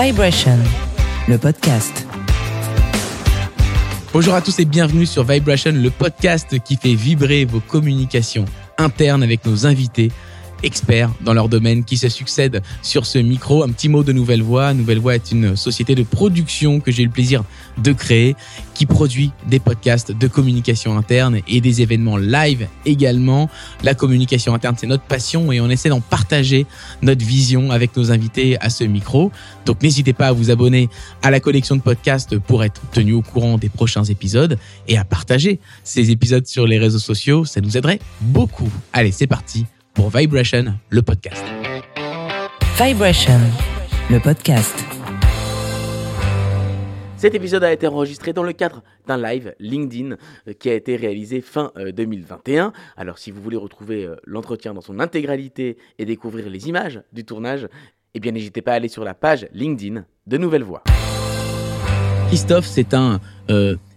Vibration, le podcast. Bonjour à tous et bienvenue sur Vibration, le podcast qui fait vibrer vos communications internes avec nos invités experts dans leur domaine qui se succèdent sur ce micro. Un petit mot de Nouvelle Voix. Nouvelle Voix est une société de production que j'ai eu le plaisir de créer qui produit des podcasts de communication interne et des événements live également. La communication interne, c'est notre passion et on essaie d'en partager notre vision avec nos invités à ce micro. Donc n'hésitez pas à vous abonner à la collection de podcasts pour être tenu au courant des prochains épisodes et à partager ces épisodes sur les réseaux sociaux. Ça nous aiderait beaucoup. Allez, c'est parti pour Vibration, le podcast. Vibration, le podcast. Cet épisode a été enregistré dans le cadre d'un live LinkedIn euh, qui a été réalisé fin 2021. Euh, Alors si vous voulez retrouver euh, l'entretien dans son intégralité et découvrir les images du tournage, eh bien n'hésitez pas à aller sur la page LinkedIn de Nouvelle Voix. Christophe, c'est un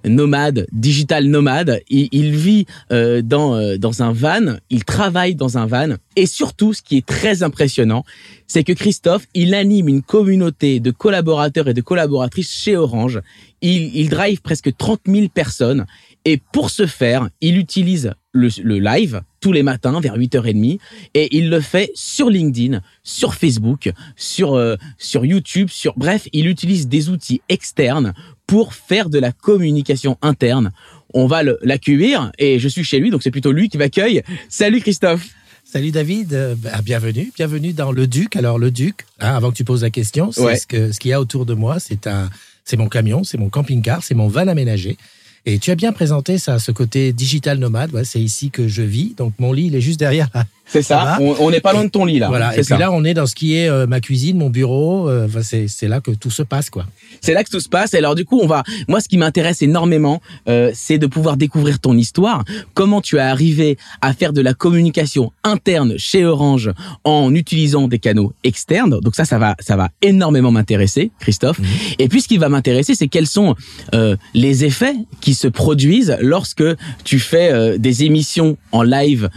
nomade, digital nomade. Il, il vit euh, dans, euh, dans un van, il travaille dans un van. Et surtout, ce qui est très impressionnant, c'est que Christophe, il anime une communauté de collaborateurs et de collaboratrices chez Orange. Il, il drive presque 30 000 personnes. Et pour ce faire, il utilise le, le, live tous les matins vers 8h30 et il le fait sur LinkedIn, sur Facebook, sur euh, sur YouTube, sur bref, il utilise des outils externes pour faire de la communication interne. On va l'accueillir et je suis chez lui, donc c'est plutôt lui qui m'accueille. Salut Christophe. Salut David, euh, bah, bienvenue, bienvenue dans le Duc. Alors le Duc, hein, avant que tu poses la question, c'est ce que ce qu'il y a autour de moi, c'est un, c'est mon camion, c'est mon camping-car, c'est mon van aménagé. Et tu as bien présenté ça, ce côté digital nomade. C'est ici que je vis. Donc mon lit, il est juste derrière c'est ça. On n'est pas loin de ton lit là. Voilà. Et puis là, on est dans ce qui est euh, ma cuisine, mon bureau. Euh, c'est là que tout se passe, quoi. C'est là que tout se passe. Et alors du coup, on va. Moi, ce qui m'intéresse énormément, euh, c'est de pouvoir découvrir ton histoire. Comment tu as arrivé à faire de la communication interne chez Orange en utilisant des canaux externes? Donc ça, ça va, ça va énormément m'intéresser, Christophe. Mhm. Et puis, ce qui va m'intéresser, c'est quels sont les effets qui se produisent lorsque tu fais des émissions en live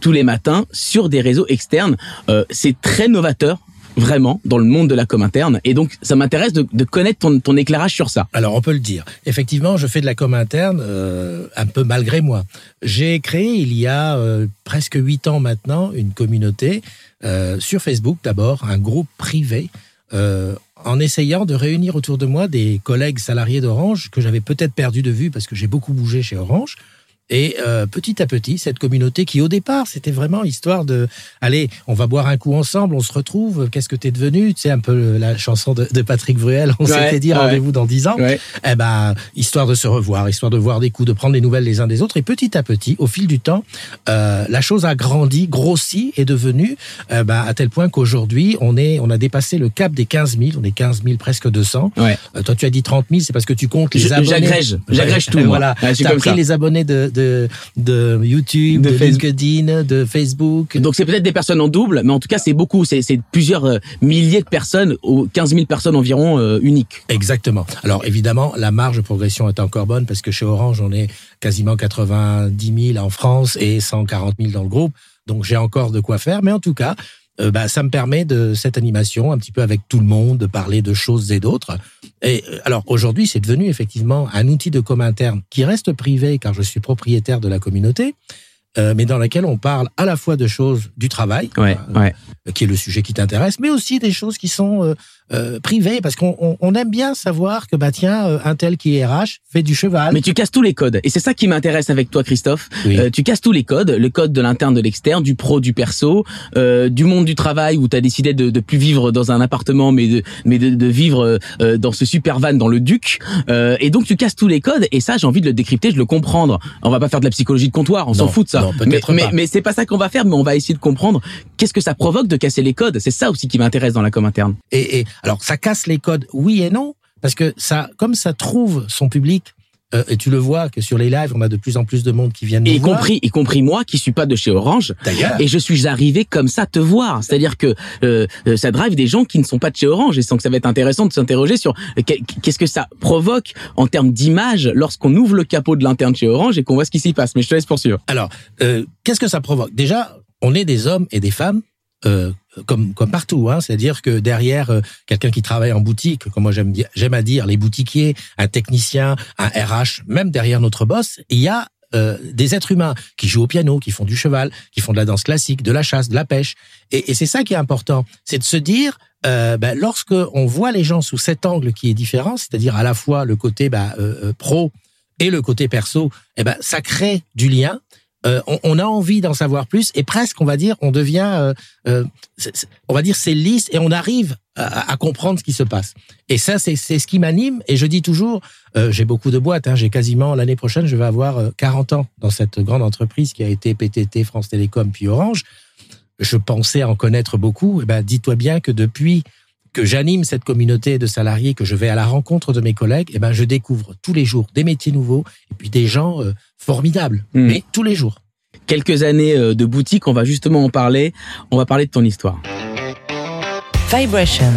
tous les matins sur des réseaux externes. Euh, c'est très novateur vraiment dans le monde de la com interne. Et donc, ça m'intéresse de, connaître ton, éclairage sur ça. Alors, on peut le dire. Effectivement, je fais de la com interne euh, un peu malgré moi. J'ai créé il y a euh, presque huit ans maintenant une communauté sur Facebook d'abord, un groupe privé. en essayant de réunir autour de moi des collègues salariés d'Orange que j'avais peut-être perdu de vue parce que j'ai beaucoup bougé chez Orange, et euh, petit à petit, cette communauté qui au départ, c'était vraiment histoire de, allez, on va boire un coup ensemble, on se retrouve, qu'est-ce que t'es devenu? Tu sais, un peu la chanson de, de Patrick Bruel, on s'était dit rendez-vous dans dix ans. Eh ben, histoire de se revoir, histoire de voir des coups, de prendre des nouvelles les uns des autres. Et petit à petit, au fil du temps, euh, la chose a grandi, grossi, et devenue euh, ben, à tel point qu'aujourd'hui, on est, on a dépassé le cap des 15 000, on est 15 000, presque 200. Ouais. Euh, toi, tu as dit 30 000, c'est parce que tu comptes les abonnés. J'agrège, j'agrège tout. voilà, t'as pris les abonnés de de, YouTube, de, LinkedIn, de Facebook. Donc c'est peut-être des personnes en double, mais en tout cas c'est beaucoup, c'est plusieurs euh, milliers de personnes, 15 000 personnes environ euh, uniques. Exactement. Alors évidemment, la marge de progression est encore bonne parce que chez Orange, on est quasiment 90 000 en France et 140 000 dans le groupe. Donc j'ai encore de quoi faire, mais en tout cas, euh, bah, ça me permet de cette animation un petit peu avec tout le monde, de parler de choses et d'autres. Et euh, alors aujourd'hui, c'est devenu effectivement un outil de com interne qui reste privé car je suis propriétaire de la communauté, euh, mais dans laquelle on parle à la fois de choses du travail, qui est le sujet qui t'intéresse, mais aussi des choses qui sont euh, privé parce qu'on on, aime bien savoir que bah tiens euh, un tel qui est RH fait du cheval. Mais tu casses tous les codes et c'est ça qui m'intéresse avec toi Christophe. Euh, tu casses tous les codes, le code de l'interne, de l'externe, du pro, du perso, euh, du monde du travail où tu as décidé de, de plus vivre dans un appartement mais de mais de, de vivre euh, dans ce super van dans le Duc. et donc tu casses tous les codes et ça j'ai envie de le décrypter, de le comprendre. On va pas faire de la psychologie de comptoir, on s'en fout de ça. Non, mais, mais, mais, c'est pas ça qu'on va faire, mais on va essayer de comprendre qu'est-ce que ça provoque de casser les codes. C'est ça aussi qui m'intéresse dans la com interne. Et, et alors, ça casse les codes, oui et non, parce que ça, comme ça trouve son public euh, et tu le vois que sur les lives, on a de plus en plus de monde qui viennent nous y compris, y compris moi qui suis pas de chez Orange. D'ailleurs. Et je suis arrivé comme ça te voir. C'est-à-dire que euh, euh, ça drive des gens qui ne sont pas de chez Orange. Et sans que ça va être intéressant de s'interroger sur qu'est-ce que ça provoque en termes d'image lorsqu'on ouvre le capot de l'interne chez Orange et qu'on voit ce qui s'y passe. Mais je te laisse poursuivre. Alors, qu'est-ce que ça provoque? Déjà, on est des hommes et des femmes euh, comme, comme partout. Hein. C'est-à-dire que derrière euh, quelqu'un qui travaille en boutique, comme moi j'aime, j'aime à dire, les boutiquiers, un technicien, un RH, même derrière notre boss, il y a euh, des êtres humains qui jouent au piano, qui font du cheval, qui font de la danse classique, de la chasse, de la pêche. Et, et c'est ça qui est important, c'est de se dire, euh, ben, lorsque on voit les gens sous cet angle qui est différent, c'est-à-dire à la fois le côté ben, euh, pro et le côté perso, eh ben ça crée du lien. Euh, on, a envie d'en savoir plus et presque, on va dire, on devient, euh, euh, on va dire, c'est lisse et on arrive à, comprendre ce qui se passe. Et ça, c'est ce qui m'anime. Et je dis toujours, j'ai beaucoup de boîtes. Hein, j'ai quasiment l'année prochaine, je vais avoir 40 ans dans cette grande entreprise qui a été PTT, France Télécom, puis Orange. Je pensais en connaître beaucoup. Et eh ben, dis-toi bien que depuis que j'anime cette communauté de salariés, que je vais à la rencontre de mes collègues, eh ben, je découvre tous les jours des métiers nouveaux et puis des gens euh, formidables, mmh. mais tous les jours. Quelques années euh, de boutique, on va justement en parler. On va parler de ton histoire. Vibration,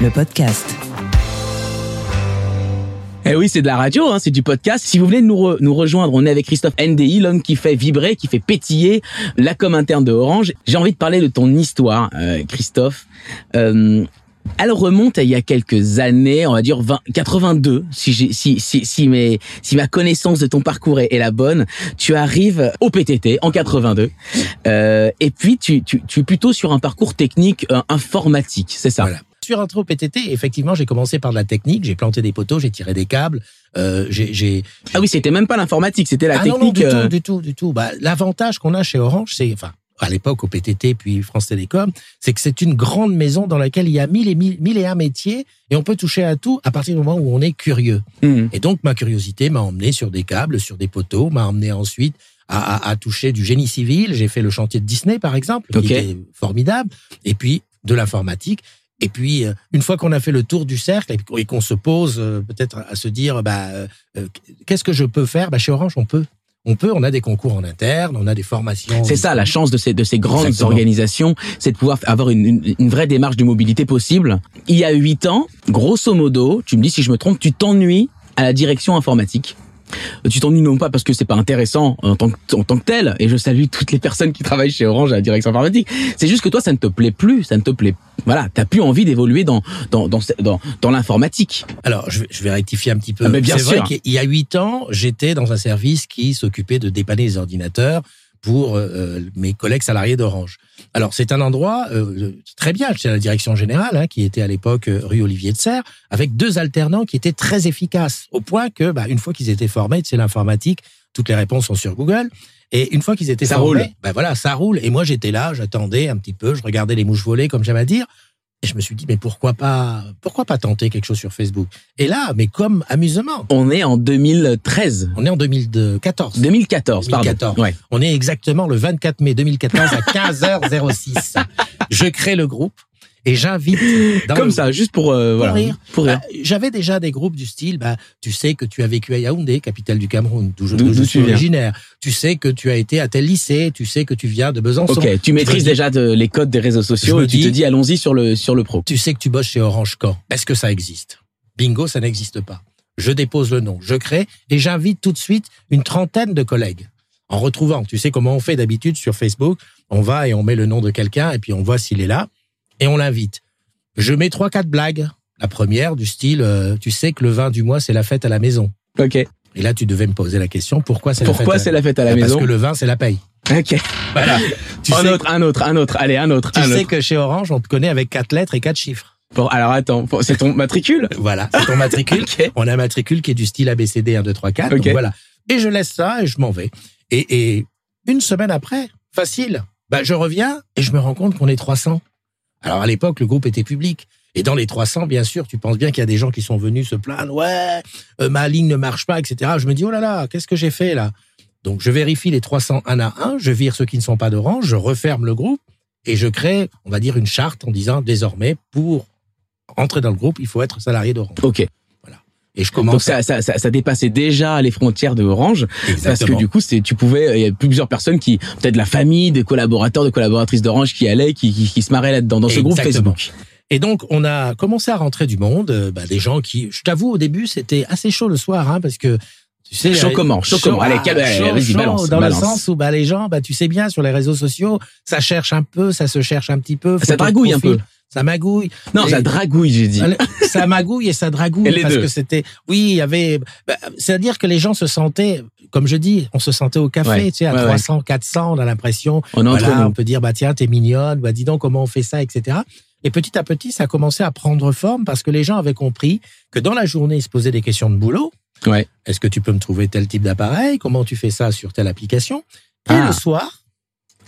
le podcast. Eh oui, c'est de la radio, hein, c'est du podcast. Si vous voulez nous, re nous rejoindre, on est avec Christophe NDI, l'homme qui fait vibrer, qui fait pétiller la com interne de Orange. J'ai envie de parler de ton histoire, euh, Christophe. Euh, elle remonte à il y a quelques années, on va dire 20, 82, si, j'ai, si, si, si, mes, si ma connaissance de ton parcours est, est, la bonne. Tu arrives au PTT en 82, euh, et puis tu, tu, tu es plutôt sur un parcours technique euh, informatique, c'est ça? Voilà. Rentré au PTT, effectivement, j'ai commencé par de la technique, j'ai planté des poteaux, j'ai tiré des câbles, euh, j'ai... Ah oui, c'était même pas l'informatique, c'était la ah technique. Non, non, du tout, du tout, du tout. Bah, l'avantage qu'on a chez Orange, c'est, enfin, à l'époque au PTT puis France Télécom, c'est que c'est une grande maison dans laquelle il y a mille et mille, mille et un métiers et on peut toucher à tout à partir du moment où on est curieux. Mmh. Et donc ma curiosité m'a emmené sur des câbles, sur des poteaux, m'a emmené ensuite à, à, à, toucher du génie civil. J'ai fait le chantier de Disney par exemple, qui était formidable, et puis de l'informatique. Et puis, une fois qu'on a fait le tour du cercle et qu'on se pose peut-être à se dire, bah, euh, qu'est-ce que je peux faire? Bah, Chez Orange, on peut on peut, on a des concours en interne, on a des formations. C'est ça, la chance de ces, de ces grandes Exactement. organisations, c'est de pouvoir avoir une, une, une, vraie démarche de mobilité possible. Il y a huit ans, grosso modo, tu me dis si je me trompe, tu t'ennuies à la direction informatique. Tu t'ennuies non pas parce que c'est pas intéressant en tant, que, en tant que tel, et je salue toutes les personnes qui travaillent chez Orange à la direction informatique. C'est juste que toi, ça ne te plaît plus, ça ne te plaît. Voilà, t'as plus envie d'évoluer dans dans dans dans, dans l'informatique. Alors, je vais, je vais rectifier un petit peu. Ah, mais bien sûr. vrai qu'il y a huit ans, j'étais dans un service qui s'occupait de dépanner les ordinateurs pour euh, mes collègues salariés d'Orange. Alors c'est un endroit euh, très bien, c'est la direction générale hein, qui était à l'époque euh, rue Olivier de Serre, avec deux alternants qui étaient très efficaces, au point que bah, une fois qu'ils étaient formés, c'est l'informatique, toutes les réponses sont sur Google. Et une fois qu'ils étaient ça formés, roule. bah voilà, ça roule. Et moi j'étais là, j'attendais un petit peu, je regardais les mouches voler, comme j'aime à dire. Et je me suis dit, mais pourquoi pas, pourquoi pas tenter quelque chose sur Facebook? Et là, mais comme amusement. On est en 2013. On est en 2014. 2014, 2014. pardon. Ouais. On est exactement le 24 mai 2014 à 15h06. je crée le groupe et j'invite comme ça juste pour, euh, pour voilà rire. pour rire. Bah, J'avais déjà des groupes du style bah tu sais que tu as vécu à Yaoundé, capitale du Cameroun, d'où je, suis originaire. Tu sais que tu as été à tel lycée, tu sais que tu viens de Besançon. Ok, tu maîtrises dis- déjà de- les codes des réseaux sociaux et tu te dis- dis allons-y sur le sur le pro. Tu sais que tu bosses chez Orange quand Est-ce que ça existe? Bingo, ça n'existe pas. Je dépose le nom, je crée et j'invite tout de suite une trentaine de collègues. En retrouvant, tu sais comment on fait d'habitude sur Facebook, on va et on met le nom de quelqu'un et puis on voit s'il est là et on l'invite. Je mets trois quatre blagues. La première du style, euh, tu sais que le 20 du mois c'est la fête à la maison. Ok. Et là tu devais me poser la question pourquoi c'est la fête Pourquoi c'est la fête à la Parce maison que le vin c'est la paye. Ok. Voilà. tu un sais, autre, un autre, un autre. Allez, un autre, tu un sais autre. que chez Orange on te connaît avec quatre lettres et quatre chiffres. Bon, alors attends, c'est ton matricule Voilà, c'est ton matricule. Ok. On a un matricule qui est du style ABCD 1, 2, 3, 4. Ok. Donc voilà. Et je laisse ça et je m'en vais. Et, et une semaine après, facile, bah, je reviens et je me rends compte qu'on est 300. Alors à l'époque, le groupe était public. Et dans les 300, bien sûr, tu penses bien qu'il y a des gens qui sont venus se plaindre. Ouais, euh, ma ligne ne marche pas, etc. Je me dis, oh là là, qu'est-ce que j'ai fait là? Donc je vérifie les 300 un à un, je vire ceux qui ne sont pas d'Orange, je referme le groupe et je crée, on va dire, une charte en disant désormais, pour entrer dans le groupe, il faut être salarié d'Orange. Ok. Et je Donc commence ça, ça, ça, ça dépassait déjà les frontières de Orange parce que Exactement. du coup, c'est, tu pouvais, il y a plusieurs personnes qui, peut-être la famille, des collaborateurs, des collaboratrices d'Orange qui allaient, qui, qui, qui se marraient là-dedans dans ce groupe Exactement. Facebook. Et donc, on a commencé à rentrer du monde, euh, bah, des gens qui, je t'avoue, au début, c'était assez chaud le soir, hein, parce que Tu sais, Chaud euh, comment, chaud comment? Allez, ah, calme- vas-y, balance, Dans balance. le sens où bah, les gens, bah, tu sais bien, sur les réseaux sociaux, ça cherche un peu, ça se cherche un petit peu. Ça dragouille un peu. Ça magouille. Non, Et- ça dragouille, j'ai dit. ça magouille et ça dragouille Et parce deux. que c'était oui il y avait bah, c'est-à-dire que les gens se sentaient comme je dis on se sentait au café Ouais, tu sais à ouais, ouais. 300 400 on a l'impression On voilà, on peut dire bah tiens t'es mignonne bah dis donc comment on fait ça etc et petit à petit ça a commencé à prendre forme parce que les gens avaient compris que dans la journée ils se posaient des questions de boulot Ouais. est-ce que tu peux me trouver tel type d'appareil? Comment tu fais ça sur telle application? Et Ah. le soir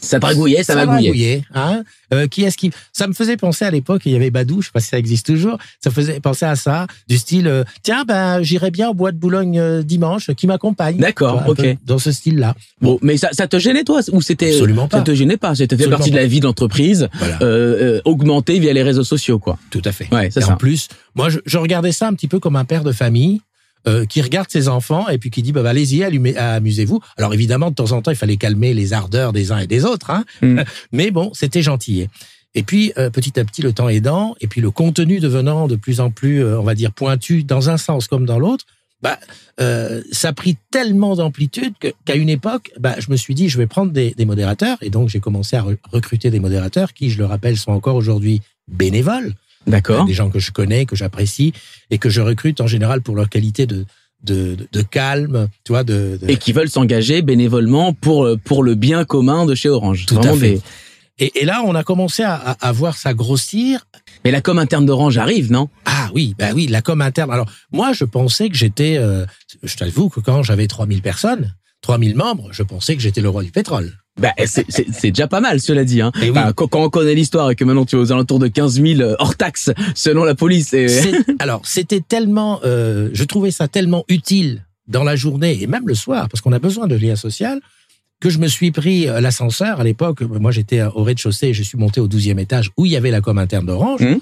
Ça dragouillait, ça magouillait. magouillait, hein. Euh, qui est-ce qui Ça me faisait penser à l'époque, il y avait Badou, je sais pas si ça existe toujours. Ça me faisait penser à ça, du style, euh, tiens, ben j'irai bien au bois de Boulogne euh, dimanche, qui m'accompagne. D'accord, ok. Dans ce style-là. Bon, mais ça, ça te gênait toi ou c'était Absolument Ça pas. te gênait pas C'était fait partie de la vie de l'entreprise, Voilà. euh, euh, augmentée via les réseaux sociaux, quoi. Tout à fait. Ouais, c'est Et ça. en plus, moi, je, je regardais ça un petit peu comme un père de famille. Euh, qui regarde ses enfants et puis qui dit bah, bah, allez-y amusez-vous alors évidemment de temps en temps il fallait calmer les ardeurs des uns et des autres hein. Mm. mais bon c'était gentil et puis euh, petit à petit le temps aidant et puis le contenu devenant de plus en plus euh, on va dire pointu dans un sens comme dans l'autre bah euh, ça a pris tellement d'amplitude qu'à une époque bah je me suis dit je vais prendre des, des modérateurs et donc j'ai commencé à re- recruter des modérateurs qui je le rappelle sont encore aujourd'hui bénévoles D'accord. des gens que je connais, que j'apprécie et que je recrute en général pour leur qualité de de, de, de calme, tu vois, de, de- Et qui veulent s'engager bénévolement pour pour le bien commun de chez Orange. Tout à fait. des- et, et là on a commencé à, à, à voir ça grossir. Mais la com interne d'Orange arrive, non? Ah oui, bah oui, la com interne. Alors moi je pensais que j'étais, euh, je t'avoue que quand j'avais 3000 personnes, 3000 membres, je pensais que j'étais le roi du pétrole. Bah, c'est- c'est déjà pas mal, cela dit. Hein. Et oui. Enfin, quand, quand on connaît l'histoire et que maintenant tu es aux alentours de 15 000 euh, hors taxe, selon la police. Et... Alors, c'était tellement, euh, je trouvais ça tellement utile dans la journée et même le soir, parce qu'on a besoin de lien social, que je me suis pris euh, l'ascenseur à l'époque. Moi, j'étais au rez-de-chaussée et je suis monté au 12e étage où il y avait la com interne d'Orange. Mhm.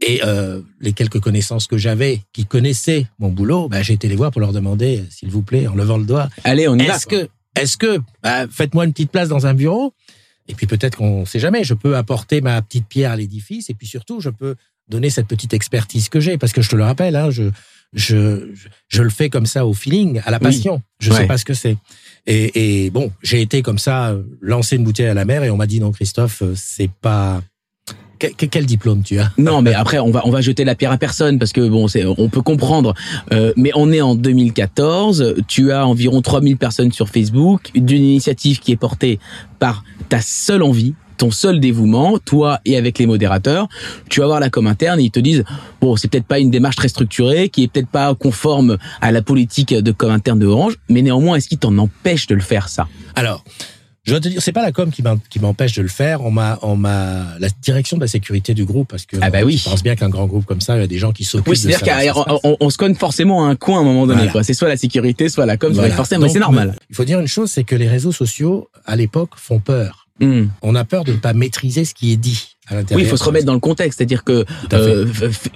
Et euh, les quelques connaissances que j'avais, qui connaissaient mon boulot, bah, j'ai été les voir pour leur demander, s'il vous plaît, en levant le doigt, Allez, on y va. est-ce que, est-ce que, bah, faites-moi une petite place dans un bureau, et puis peut-être qu'on sait jamais, je peux apporter ma petite pierre à l'édifice, et puis surtout, je peux donner cette petite expertise que j'ai, parce que je te le rappelle, hein, je, je, je, je le fais comme ça au feeling, à la Oui. passion. Je Ouais. sais pas ce que c'est. Et, et bon, j'ai été comme ça, euh, lancer une bouteille à la mer, et on m'a dit non, Christophe, euh, c'est pas. Que- que- quel diplôme tu as? Non, mais après, on va, on va jeter la pierre à personne parce que bon, c'est, on peut comprendre. Euh, mais on est en 2014. Tu as environ 3000 personnes sur Facebook d'une initiative qui est portée par ta seule envie, ton seul dévouement, toi et avec les modérateurs. Tu vas voir la com interne et ils te disent, bon, c'est peut-être pas une démarche très structurée, qui est peut-être pas conforme à la politique de com interne de Orange, mais néanmoins, est-ce qu'il t'en empêche de le faire, ça? Alors, je dois te dire, c'est pas la com qui m'empêche de le faire. On m'a, on m'a, la direction de la sécurité du groupe, parce que Ah bah oui. je pense bien qu'un grand groupe comme ça, il y a des gens qui s'occupent Oui, c'est-à-dire qu'on passe. on, on se cogne forcément à un coin à un moment donné. Voilà. C'est soit la sécurité, soit la com, soit Voilà. forcément, mais c'est normal. Il faut dire une chose, c'est que les réseaux sociaux, à l'époque, font peur. Hmm. On a peur de ne pas maîtriser ce qui est dit. Oui, il faut se remettre dans le contexte, c'est-à-dire que euh,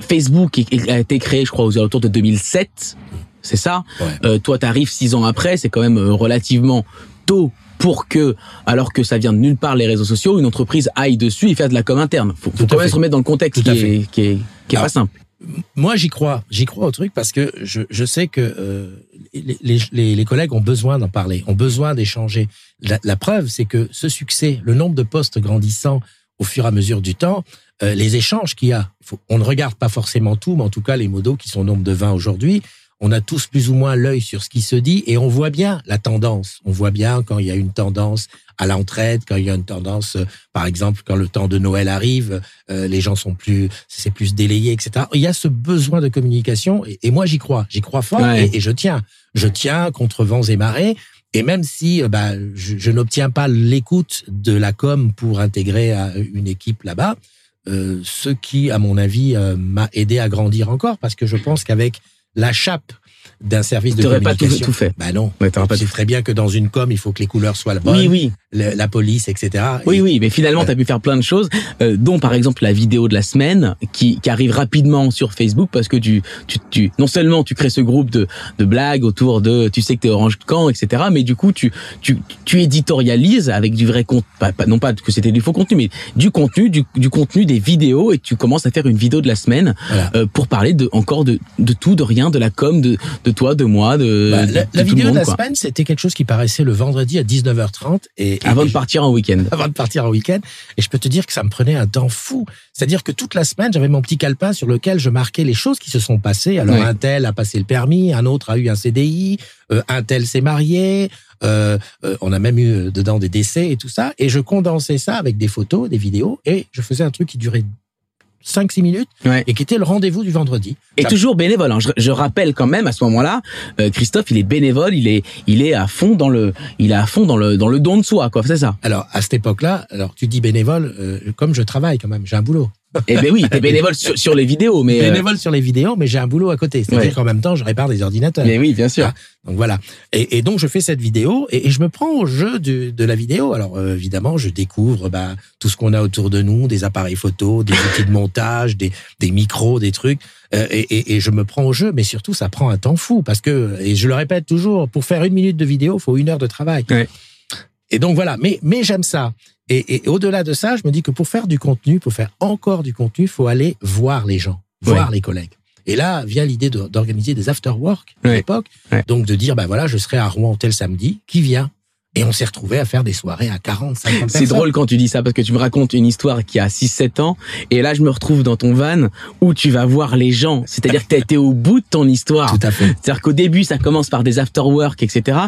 Facebook a été créé, je crois, aux alentours de 2007. C'est ça. Ouais. Euh, toi, t'arrives six ans après, c'est quand même euh, relativement tôt pour que, alors que ça vient de nulle part les réseaux sociaux, une entreprise aille dessus et faire de la com interne. Faut, faut quand même se remettre dans le contexte qui est, qui est, qui est Alors, pas simple. Moi, j'y crois. J'y crois au truc parce que je, je sais que euh, les, les, les- les collègues ont besoin d'en parler, ont besoin d'échanger. La, la preuve, c'est que ce succès, le nombre de postes grandissant au fur et à mesure du temps, euh, les échanges qu'il y a, faut- on ne regarde pas forcément tout, mais en tout cas les modos qui sont au nombre de 20 aujourd'hui, on a tous plus ou moins l'œil sur ce qui se dit et on voit bien la tendance. On voit bien quand il y a une tendance à l'entraide, quand il y a une tendance, euh, par exemple, quand le temps de Noël arrive, euh, les gens sont plus, c'est plus délayé, etc. Il y a ce besoin de communication et, et moi j'y crois, j'y crois fort Ouais. et, et je tiens, je tiens contre vents et marées. Et même si euh, bah, je, je n'obtiens pas l'écoute de la com pour intégrer une équipe là-bas, euh, ce qui, à mon avis, euh, m'a aidé à grandir encore, parce que je pense qu'avec la chape d'un service de T'aurais pas tout, communication, tout fait. bah non. Ouais, t'aurais pas Tu sais très bien que dans une com, il faut que les couleurs soient bonnes, Oui, oui. le- la police, etc. Oui, Et- oui, mais finalement, Ouais. tu as pu faire plein de choses, euh, dont par exemple la vidéo de la semaine qui, qui arrive rapidement sur Facebook parce que tu, tu, tu, non seulement tu crées ce groupe de, de blagues autour de, tu sais que t'es Orange Camp, etc. Mais du coup, tu, tu, tu éditorialises avec du vrai contenu, pas, pas- non pas que c'était du faux contenu, mais du contenu, du, du contenu des vidéos et tu commences à faire une vidéo de la semaine Voilà. euh, pour parler de encore de, de tout, de rien, de la com, de, de toi, de moi, de, Bah, la, de la tout vidéo le de monde, la quoi. semaine, c'était quelque chose qui paraissait le vendredi à 19h30 et, et- Avant et de partir en week-end. avant de partir en week-end. Et je peux te dire que ça me prenait un temps fou. C'est-à-dire que toute la semaine, j'avais mon petit calepin sur lequel je marquais les choses qui se sont passées. Alors, Ouais. un tel a passé le permis, un autre a eu un CDI, euh, un tel s'est marié, euh, euh, on a même eu dedans des décès et tout ça. Et je condensais ça avec des photos, des vidéos, et je faisais un truc qui durait 5-6 minutes Ouais. et qui était le rendez-vous du vendredi. Et Ça- toujours bénévole. hein. Je, je rappelle quand même à ce moment-là, euh, Christophe, il est bénévole, il est, il est à fond dans le, il est à fond dans le, dans le don de soi, quoi. C'est ça? Alors, à cette époque-là, alors tu dis bénévole, euh, comme je travaille quand même, j'ai un boulot. Eh ben oui, t'es bénévole sur, sur les vidéos, mais. euh, Bénévole sur les vidéos, mais j'ai un boulot à côté. C'est-à-dire Ouais. qu'en même temps, je répare des ordinateurs. mais oui, bien sûr. Ah, Donc voilà. Et, et donc je fais cette vidéo et, et je me prends au jeu de la vidéo. Alors euh, évidemment, je découvre bah, tout ce qu'on a autour de nous, des appareils photos, des outils de montage, des, des micros, des trucs. Euh, et, je me prends au jeu, mais surtout ça prend un temps fou parce que et je le répète toujours, pour faire une minute de vidéo, il faut une heure de travail. Ouais. Et donc voilà. Mais mais j'aime ça. Et, et au-delà de ça, je me dis que pour faire du contenu, pour faire encore du contenu, il faut aller voir les gens, voir les collègues. Et là vient l'idée de- d'organiser des after-work à l'époque. Donc de dire, ben voilà, je serai à Rouen tel samedi, qui vient Et on s'est retrouvé à faire des soirées à 40, 50 personnes. C'est drôle quand tu dis ça parce que tu me racontes une histoire qui a 6-7 ans et là je me retrouve dans ton van où tu vas voir les gens. C'est-à-dire que tu as été au bout de ton histoire. Tout à fait. C'est-à-dire qu'au début ça commence par des after-work, etc.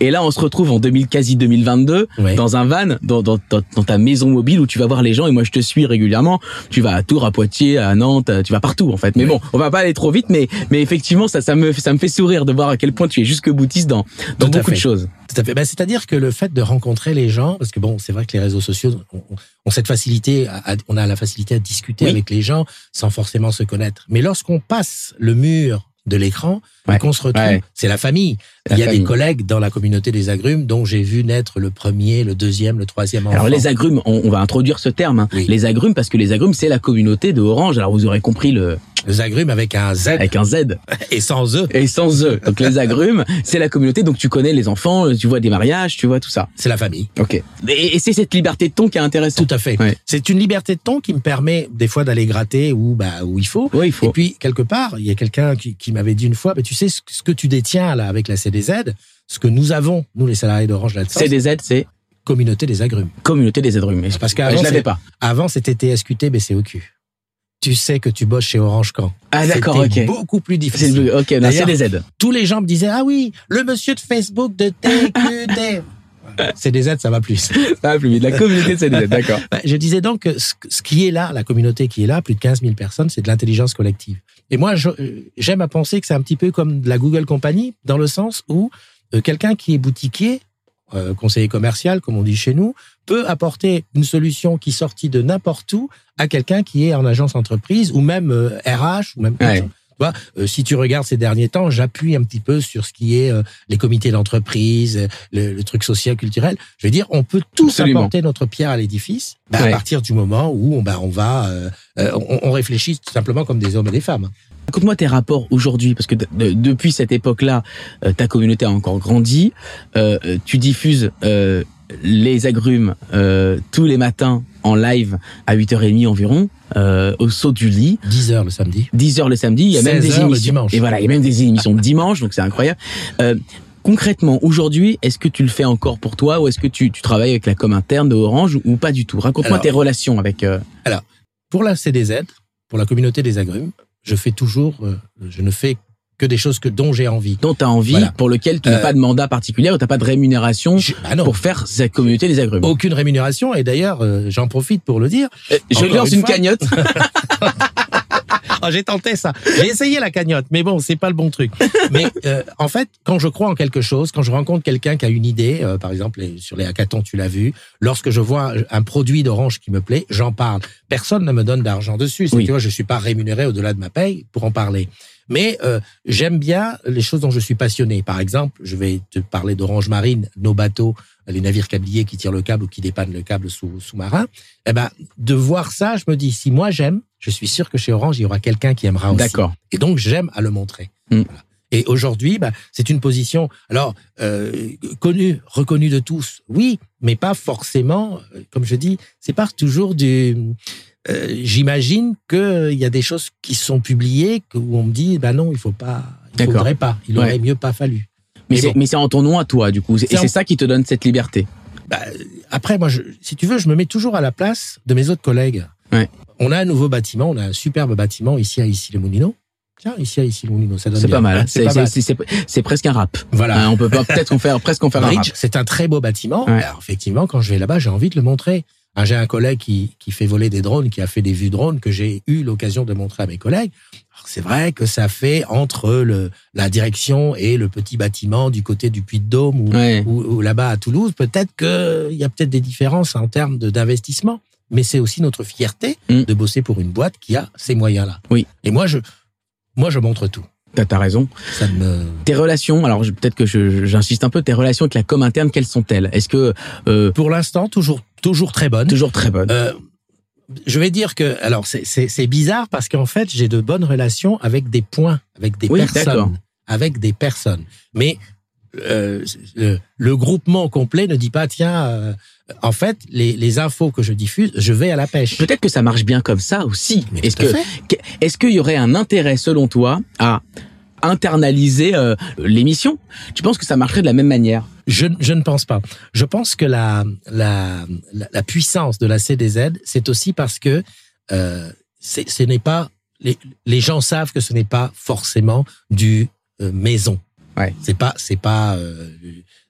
Et là on se retrouve en 2000, quasi 2022 Ouais. dans un van, dans, dans, dans, dans ta maison mobile où tu vas voir les gens et moi je te suis régulièrement. Tu vas à Tours, à Poitiers, à Nantes, tu vas partout en fait. Mais bon, on va pas aller trop vite, mais, mais effectivement ça, ça, me, ça me fait sourire de voir à quel point tu es jusque boutiste dans, dans Tout beaucoup de choses. Tout à fait. Ben, C'est-à-dire que le fait de rencontrer les gens, parce que bon, c'est vrai que les réseaux sociaux ont, ont cette facilité, à, on a la facilité à discuter Oui. avec les gens sans forcément se connaître. Mais lorsqu'on passe le mur de l'écran et qu'on se retrouve, Ouais. c'est la famille. Il y a famille. des collègues dans la communauté des agrumes dont j'ai vu naître le premier, le deuxième, le troisième enfant. Alors les agrumes, on, on va introduire ce terme, hein. Oui. les agrumes, parce que les agrumes c'est la communauté de Orange. Alors vous aurez compris le Les agrumes avec un Z avec un Z et sans E, et sans E. Donc les agrumes, c'est la communauté. Donc tu connais les enfants, tu vois des mariages, tu vois tout ça. c'est la famille. Ok. Et, et c'est cette liberté de ton qui est intéressante. Tout à fait. Ouais. C'est une liberté de ton qui me permet des fois d'aller gratter où bah où il faut. Oui, il Et faut. puis quelque part, il y a quelqu'un qui, qui m'avait dit une fois, bah, tu sais ce, que- tu détiens là avec la CDZ, ce que nous avons nous les salariés d'Orange là-dedans, c'est CDZ, c'est communauté des agrumes. communauté des agrumes. Parce je qu'avant c'est- pas. avant c'était TSQT BCOQ. Tu sais que tu bosses chez Orange quand Ah d'accord, ok. beaucoup plus C'est difficile. le- ok, non, D'ailleurs- CDZ. Tous les gens me disaient ah oui, le monsieur de Facebook de TQT. CDZ ça va plus. Ça va plus vite. La communauté de CDZ, d'accord. Ben, Je disais donc que ce qui est là, la communauté qui est là, plus de 15 000 personnes, c'est de l'intelligence collective. Et moi, euh, j'aime à penser que c'est un petit peu comme de la Google Company, dans le sens où euh, quelqu'un qui est boutiquier, euh, conseiller commercial, comme on dit chez nous, peut apporter une solution qui sortit de n'importe où à quelqu'un qui est en agence entreprise ou même euh, RH ou même Ouais. Tu vois, euh, si tu regardes ces derniers temps, j'appuie un petit peu sur ce qui est euh, les comités d'entreprise, le, le truc social culturel. Je veux dire, on peut tous Absolument. apporter notre pierre à l'édifice bah, Ouais. à partir du moment où on, bah, on va, euh, euh, on, on réfléchit tout simplement comme des hommes et des femmes. Raconte-moi tes rapports aujourd'hui, parce que de- de- depuis cette époque-là, euh, ta communauté a encore grandi. Euh, euh, tu diffuses euh, les agrumes euh, tous les matins en live à 8h30 environ, euh, au saut du lit. 10 heures le samedi. 10h le samedi, il y a même 16 des le émissions. dimanche. Et voilà, il y a même des émissions de dimanche, donc c'est incroyable. Euh, concrètement, aujourd'hui, est-ce que tu le fais encore pour toi ou est-ce que tu, tu travailles avec la com interne de Orange ou, pas du tout? Raconte-moi Alors- tes relations avec... euh, Pour la CDZ, pour la communauté des agrumes, je fais toujours, euh, je ne fais que des choses que dont j'ai envie. dont tu as envie, Voilà. pour lequel tu n'as Euh, pas de mandat particulier ou tu n'as pas de rémunération Je- ah non, pour faire cette communauté des agrumes. aucune rémunération. Et d'ailleurs, euh, j'en profite pour le dire. Euh, je lance une cagnotte. Ah, j'ai tenté ça. J'ai essayé la cagnotte, mais bon, c'est pas le bon truc. Mais euh, en fait, quand je crois en quelque chose, quand je rencontre quelqu'un qui a une idée, euh, par exemple sur les hackathons, tu l'as vu, lorsque je vois un, produit d'Orange qui me plaît, j'en parle. Personne ne me donne d'argent dessus. C'est Oui. tu vois, je suis pas rémunéré au-delà de ma paye pour en parler. Mais euh, j'aime bien les choses dont je suis passionné. Par exemple, je vais te parler d'Orange Marine, nos bateaux, les navires câbliers qui tirent le câble ou qui dépannent le câble sous- sous-marin. Eh ben, de voir ça, je me dis, si moi j'aime, je suis sûr que chez Orange, il y aura quelqu'un qui aimera aussi. D'accord. Et donc, j'aime à le montrer. Mm. Voilà. Et aujourd'hui, bah, c'est une position, alors, euh, connue, reconnue de tous, oui, mais pas forcément, euh, comme je dis, c'est pas toujours du... euh, J'imagine qu'il y a des choses qui sont publiées où on me dit, bah non, il faut pas, Il faudrait pas. Il aurait mieux pas fallu. Mais, c'est en ton nom à toi, du coup. Et c'est ça qui te donne cette liberté. Bah, après, moi, je, si tu veux, je me mets toujours à la place de mes autres collègues. Ouais. On a un nouveau bâtiment, on a un superbe bâtiment ici à ici les Moulineaux. Tiens, ici à ici les Moulineaux, ça donne C'est pas mal. hein. C'est presque un rap. Voilà. Hein, on peut pas- peut-être en faire presque en faire un rap. C'est un très beau bâtiment. Ouais. Alors, effectivement, quand je vais là-bas, j'ai envie de le montrer. Hein, J'ai un collègue qui, qui fait voler des drones, qui a fait des vues drones que j'ai eu l'occasion de montrer à mes collègues. C'est vrai que ça fait entre le, la direction et le petit bâtiment du côté du Puy-de-Dôme ou, Ouais. ou, ou là-bas à Toulouse. Peut-être qu'il y a peut-être des différences en termes de- d'investissement. Mais c'est aussi notre fierté Mm. de bosser pour une boîte qui a ces moyens-là. Oui. Et moi, je, moi, je montre tout. T'as t'as raison. Ça me, Tes relations, alors peut-être que j'insiste un peu, tes relations avec la com interne, quelles sont-elles? Est-ce que euh, pour l'instant, toujours, toujours très bonne. toujours très bonnes Euh, je vais dire que, alors c'est- bizarre parce qu'en fait j'ai de bonnes relations avec des points, avec des Oui, personnes, avec des personnes. Mais euh, le, le groupement complet ne dit pas tiens, euh, en fait les, les infos que je diffuse, je vais à la pêche. Peut-être que ça marche bien comme ça aussi. Est-ce que- est-ce qu'il y aurait un intérêt selon toi à internaliser euh, l'émission Tu penses que ça marcherait de la même manière? Je, je ne pense pas. Je pense que la, la, puissance de la CDZ, c'est aussi parce que euh, ce n'est pas les, les gens savent que ce n'est pas forcément du euh, maison. Ouais. C'est pas c'est pas euh,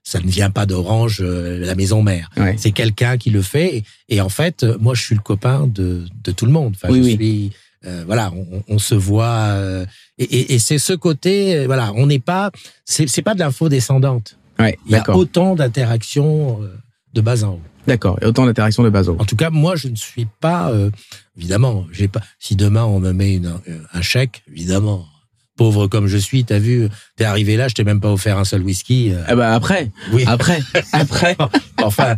ça ne vient pas d'Orange la maison mère. Ouais. C'est quelqu'un qui le fait et, et en fait moi je suis le copain de de tout le monde. Enfin Oui, je oui. suis euh, voilà, on, on se voit euh, et, et, et c'est ce côté euh, voilà, on n'est pas c'est pas de l'info descendante. Ouais, Il y a autant d'interactions de bas en haut. D'accord. Et autant d'interactions de Bazo. En tout cas, moi, je ne suis pas, évidemment, j'ai pas. Si demain on me met une, un chèque, évidemment, pauvre comme je suis, t'as vu, t'es arrivé là, je t'ai même pas offert un seul whisky. Ah bah après, oui. après, après. enfin,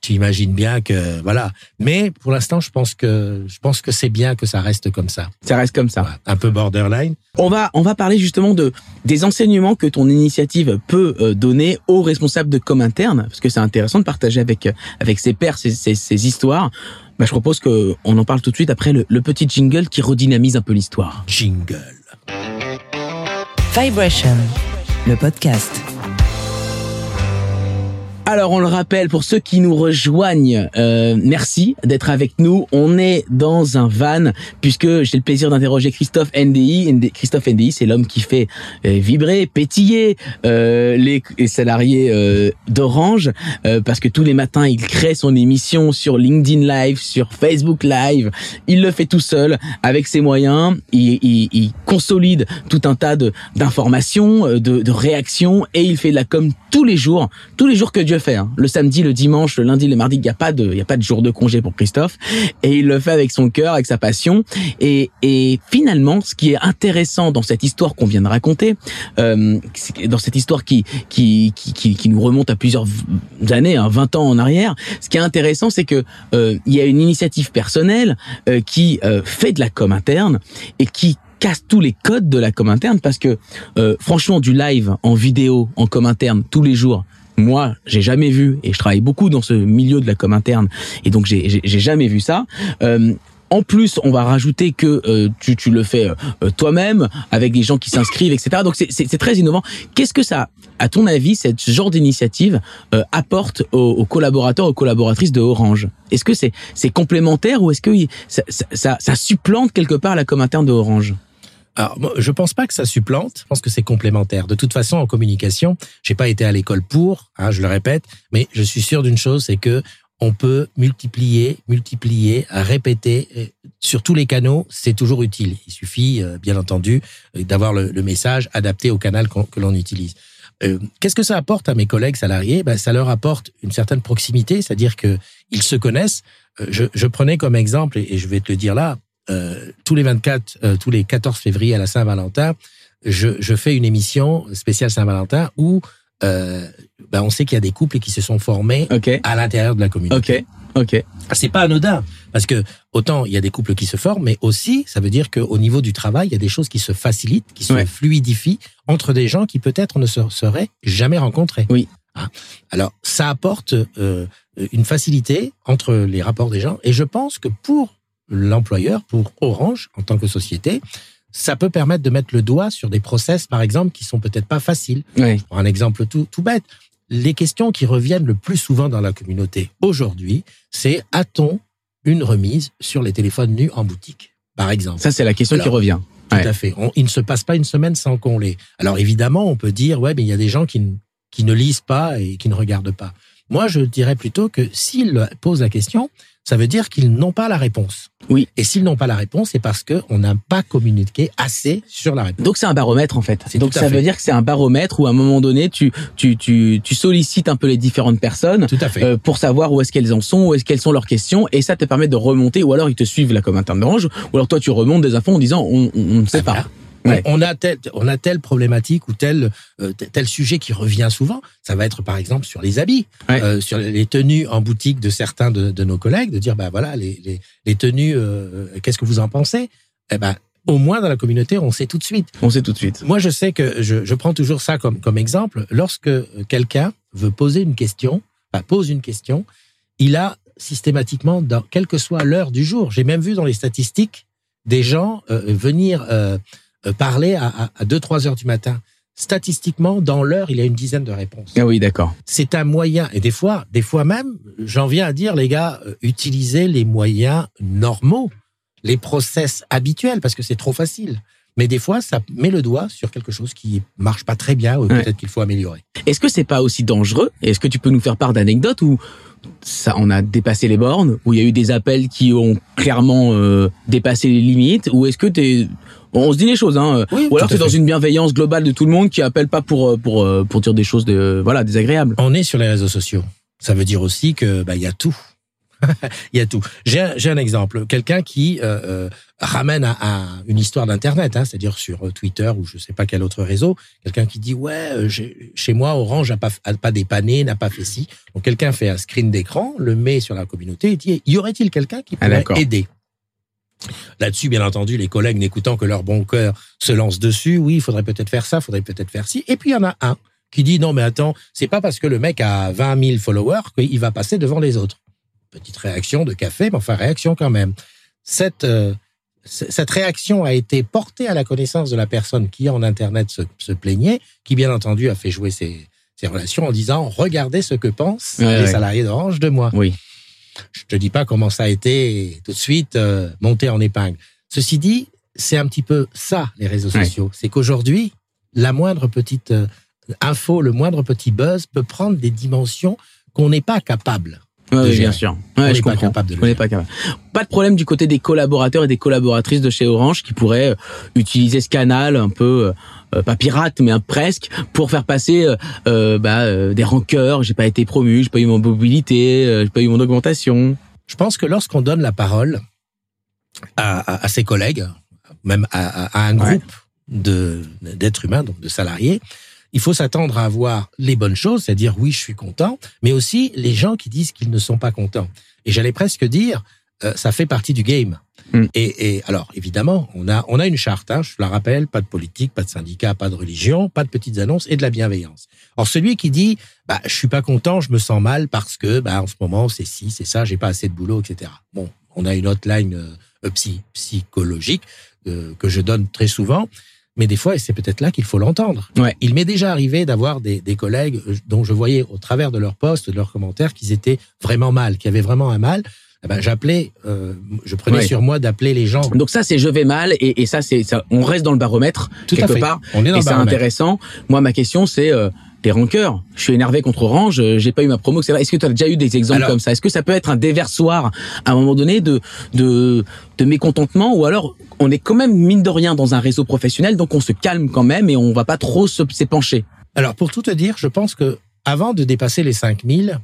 tu imagines bien que voilà. Mais pour l'instant, je pense que je pense que c'est bien que ça reste comme ça, Ça reste comme ça. Un peu borderline. On va, on va parler justement de des enseignements que ton initiative peut euh, donner aux responsables de com interne, parce que c'est intéressant de partager avec euh, avec ses pairs ces, ces, ces histoires. Bah, je propose que on en parle tout de suite après le, le petit jingle qui redynamise un peu l'histoire. Jingle. Vibration, le podcast. Alors on le rappelle pour ceux qui nous rejoignent, euh, merci d'être avec nous. On est dans un van puisque j'ai le plaisir d'interroger Christophe NDI. ND- Christophe NDI, c'est l'homme qui fait euh, vibrer, pétiller euh, les, les salariés euh, d'Orange euh, parce que tous les matins il crée son émission sur LinkedIn Live, sur Facebook Live. Il le fait tout seul avec ses moyens. Il, il- il consolide tout un tas de d'informations, euh, de, de réactions et il fait de la com tous les jours, tous les jours que Dieu hein. Le samedi, le dimanche, le lundi, le mardi, il y a pas de, il y a pas de jour de congé pour Christophe et il le fait avec son cœur, avec sa passion. Et, et finalement, ce qui est intéressant dans cette histoire qu'on vient de raconter, euh, dans cette histoire qui qui, qui qui nous remonte à plusieurs années, hein, 20 ans en arrière, ce qui est intéressant, c'est que euh, il y a une initiative personnelle euh, qui euh, fait de la com interne et qui casse tous les codes de la com interne parce que euh, franchement du live en vidéo en com interne tous les jours moi j'ai jamais vu et je travaille beaucoup dans ce milieu de la com interne et donc j'ai jamais vu ça Euh, en plus, on va rajouter que euh, tu, tu le fais euh, toi-même avec des gens qui s'inscrivent, etc. Donc c'est- très innovant. Qu'est-ce que ça, à ton avis, ce genre d'initiative apporte aux, collaborateurs, aux collaboratrices de Orange? Est-ce que c'est c'est complémentaire ou est-ce que ça, ça, ça supplante quelque part la com interne de Orange? Alors, je pense pas que ça supplante. Je pense que c'est complémentaire. De toute façon, en communication, j'ai pas été à l'école pour, hein, je le répète, mais je suis sûr d'une chose, c'est que on peut multiplier, multiplier, répéter euh, sur tous les canaux. C'est toujours utile. Il suffit, euh, bien entendu, euh, d'avoir le, message adapté au canal que l'on utilise. Qu'est-ce que ça apporte à mes collègues salariés? Ben, Ça leur apporte une certaine proximité, c'est-à-dire que ils se connaissent. Je, prenais comme exemple, et et je vais te le dire là, tous les 24, euh, tous les 14 février à la Saint-Valentin, je, je fais une émission spéciale Saint-Valentin où euh, ben on sait qu'il y a des couples qui se sont formés à l'intérieur de la communauté. ok, ok. Ah, C'est pas anodin parce que autant il y a des couples qui se forment, mais aussi ça veut dire qu'au niveau du travail, il y a des choses qui se facilitent, qui se Ouais. fluidifient entre des gens qui peut-être ne se seraient jamais rencontrés. Oui. Ah. Alors ça apporte euh, une facilité entre les rapports des gens, et je pense que pour l'employeur, pour Orange en tant que société, ça peut permettre de mettre le doigt sur des process, par exemple, qui sont peut-être pas faciles. Pour un exemple tout, tout bête, les questions qui reviennent le plus souvent dans la communauté aujourd'hui, c'est a-t-on une remise sur les téléphones nus en boutique, par exemple? Ça, c'est la question qui revient. Tout Ouais. à fait. On- il ne se passe pas une semaine sans qu'on l'ait. Alors évidemment, on peut dire, ouais, mais il y a des gens qui ne lisent pas et qui ne regardent pas. Moi, je dirais plutôt que s'ils posent la question, ça veut dire qu'ils n'ont pas la réponse. Oui. Et s'ils n'ont pas la réponse, c'est parce qu'on n'a pas communiqué assez sur la réponse. Donc c'est un baromètre en fait. Donc ça fait. veut dire que c'est un baromètre où à un moment donné tu tu tu tu sollicites un peu les différentes personnes Tout à fait. euh, pour savoir où est-ce qu'elles en sont, où est-ce qu'elles sont leurs questions et ça te permet de remonter ou alors ils te suivent là comme un terme d'orange ou alors toi tu remontes des infos en disant on, on, on ne sait Ah, pas. voilà. Ouais. On on a tel, on a telle problématique ou tel euh, tel- sujet qui revient souvent. Ça va être par exemple sur les habits, Ouais. euh, sur les tenues en boutique de certains de, de nos collègues, de dire bah voilà les les, les tenues, euh, qu'est-ce que vous en pensez? Eh ben au moins dans la communauté, on sait tout de suite. On sait tout de suite. Moi, je sais que je, je prends toujours ça comme comme exemple. Lorsque quelqu'un veut poser une question, enfin, pose une question, il a systématiquement, dans, quelle que soit l'heure du jour, j'ai même vu dans les statistiques des gens euh, venir euh, parler à, à, à 2-3 heures du matin. Statistiquement, dans l'heure, il y a une dizaine de réponses. Ah oui, d'accord. C'est un moyen, et des fois, des fois même, j'en viens à dire, les gars, euh, utilisez les moyens normaux, les process habituels, parce que c'est trop facile. Mais des fois, ça met le doigt sur quelque chose qui marche pas très bien, ou Ouais. peut-être qu'il faut améliorer. Est-ce que c'est pas aussi dangereux? Est-ce que tu peux nous faire part d'anecdotes où ça on a dépassé les bornes, où il y a eu des appels qui ont clairement euh, dépassé les limites, ou est-ce que t'es Bon, on se dit les choses, hein. Oui, Ou alors t'es dans une bienveillance globale de tout le monde qui appelle pas pour euh, pour euh, pour dire des choses de voilà désagréables. On est sur les réseaux sociaux. Ça veut dire aussi que bah il y a tout. Il y a tout. J'ai un, j'ai un exemple. Quelqu'un qui euh, euh, ramène à, à une histoire d'internet, hein, c'est-à-dire sur euh, Twitter ou je sais pas quel autre réseau. Quelqu'un qui dit ouais, euh, chez moi Orange n'a pas a pas dépanné, n'a pas fait ci. Donc quelqu'un fait un screen d'écran, le met sur la communauté et dit y aurait-il quelqu'un qui Ah, pourrait aider? Là-dessus, bien entendu, les collègues n'écoutant que leur bon cœur se lancent dessus. Oui, il faudrait peut-être faire ça, il faudrait peut-être faire ci. Et puis il y en a un qui dit non mais attends, c'est pas parce que le mec a 20 000 followers qu'il va passer devant les autres. Petite réaction de café, mais enfin réaction quand même. Cette euh, cette réaction a été portée à la connaissance de la personne qui en internet se, se plaignait, qui bien entendu a fait jouer ses, ses relations en disant regardez ce que pensent Ouais, les ouais. salariés d'Orange de moi. Oui. Je te dis pas comment ça a été tout de suite euh, monté en épingle. Ceci dit, c'est un petit peu ça les réseaux Ouais. sociaux. C'est qu'aujourd'hui, la moindre petite euh, info, le moindre petit buzz peut prendre des dimensions qu'on n'est pas capable. Oui, bien sûr. On Ouais, n'est je pas capable de le On n'est gérer. pas capable. Pas de problème du côté des collaborateurs et des collaboratrices de chez Orange qui pourraient euh, utiliser ce canal un peu euh, euh, pas pirate mais un presque pour faire passer euh, bah, euh, des rancœurs. J'ai pas été promu, j'ai pas eu mon mobilité, j'ai pas eu mon augmentation. Je pense que lorsqu'on donne la parole à, à- à ses collègues, même à, à- à un Ouais. groupe de d'êtres humains, donc de salariés, il faut s'attendre à avoir les bonnes choses, c'est-à-dire oui, je suis content, mais aussi les gens qui disent qu'ils ne sont pas contents. Et j'allais presque dire, euh, ça fait partie du game. Mm. Et, et alors, évidemment, on a on a une charte, hein, je la rappelle, pas de politique, pas de syndicat, pas de religion, pas de petites annonces et de la bienveillance. Or, celui qui dit, bah, je suis pas content, je me sens mal parce que, bah, en ce moment, c'est ci, c'est ça, j'ai pas assez de boulot, etc. Bon, on a une hotline euh, psy, psychologique euh, que je donne très souvent, mais des fois, et c'est peut-être là qu'il faut l'entendre. Ouais. Il m'est déjà arrivé d'avoir des, des collègues euh, dont je voyais au travers de leurs posts, de leurs commentaires, qu'ils étaient vraiment mal, qui avaient vraiment un mal. Eh ben, j'appelais, euh, je prenais Ouais. sur moi d'appeler les gens. Donc ça c'est je vais mal et, et ça c'est. On reste dans le baromètre Tout à quelque fait. part. On est dans et c'est intéressant. Moi, ma question, c'est euh, des rancœurs. Je suis énervé contre Orange, euh, j'ai pas eu ma promo, etc. Est-ce que tu as déjà eu des exemples Alors- comme ça? Est-ce que ça peut être un déversoir à un moment donné de, de, de mécontentement? Ou alors on est quand même, mine de rien, dans un réseau professionnel, donc on se calme quand même et on va pas trop s'épancher Alors, pour tout te dire, je pense que avant de dépasser les 5000,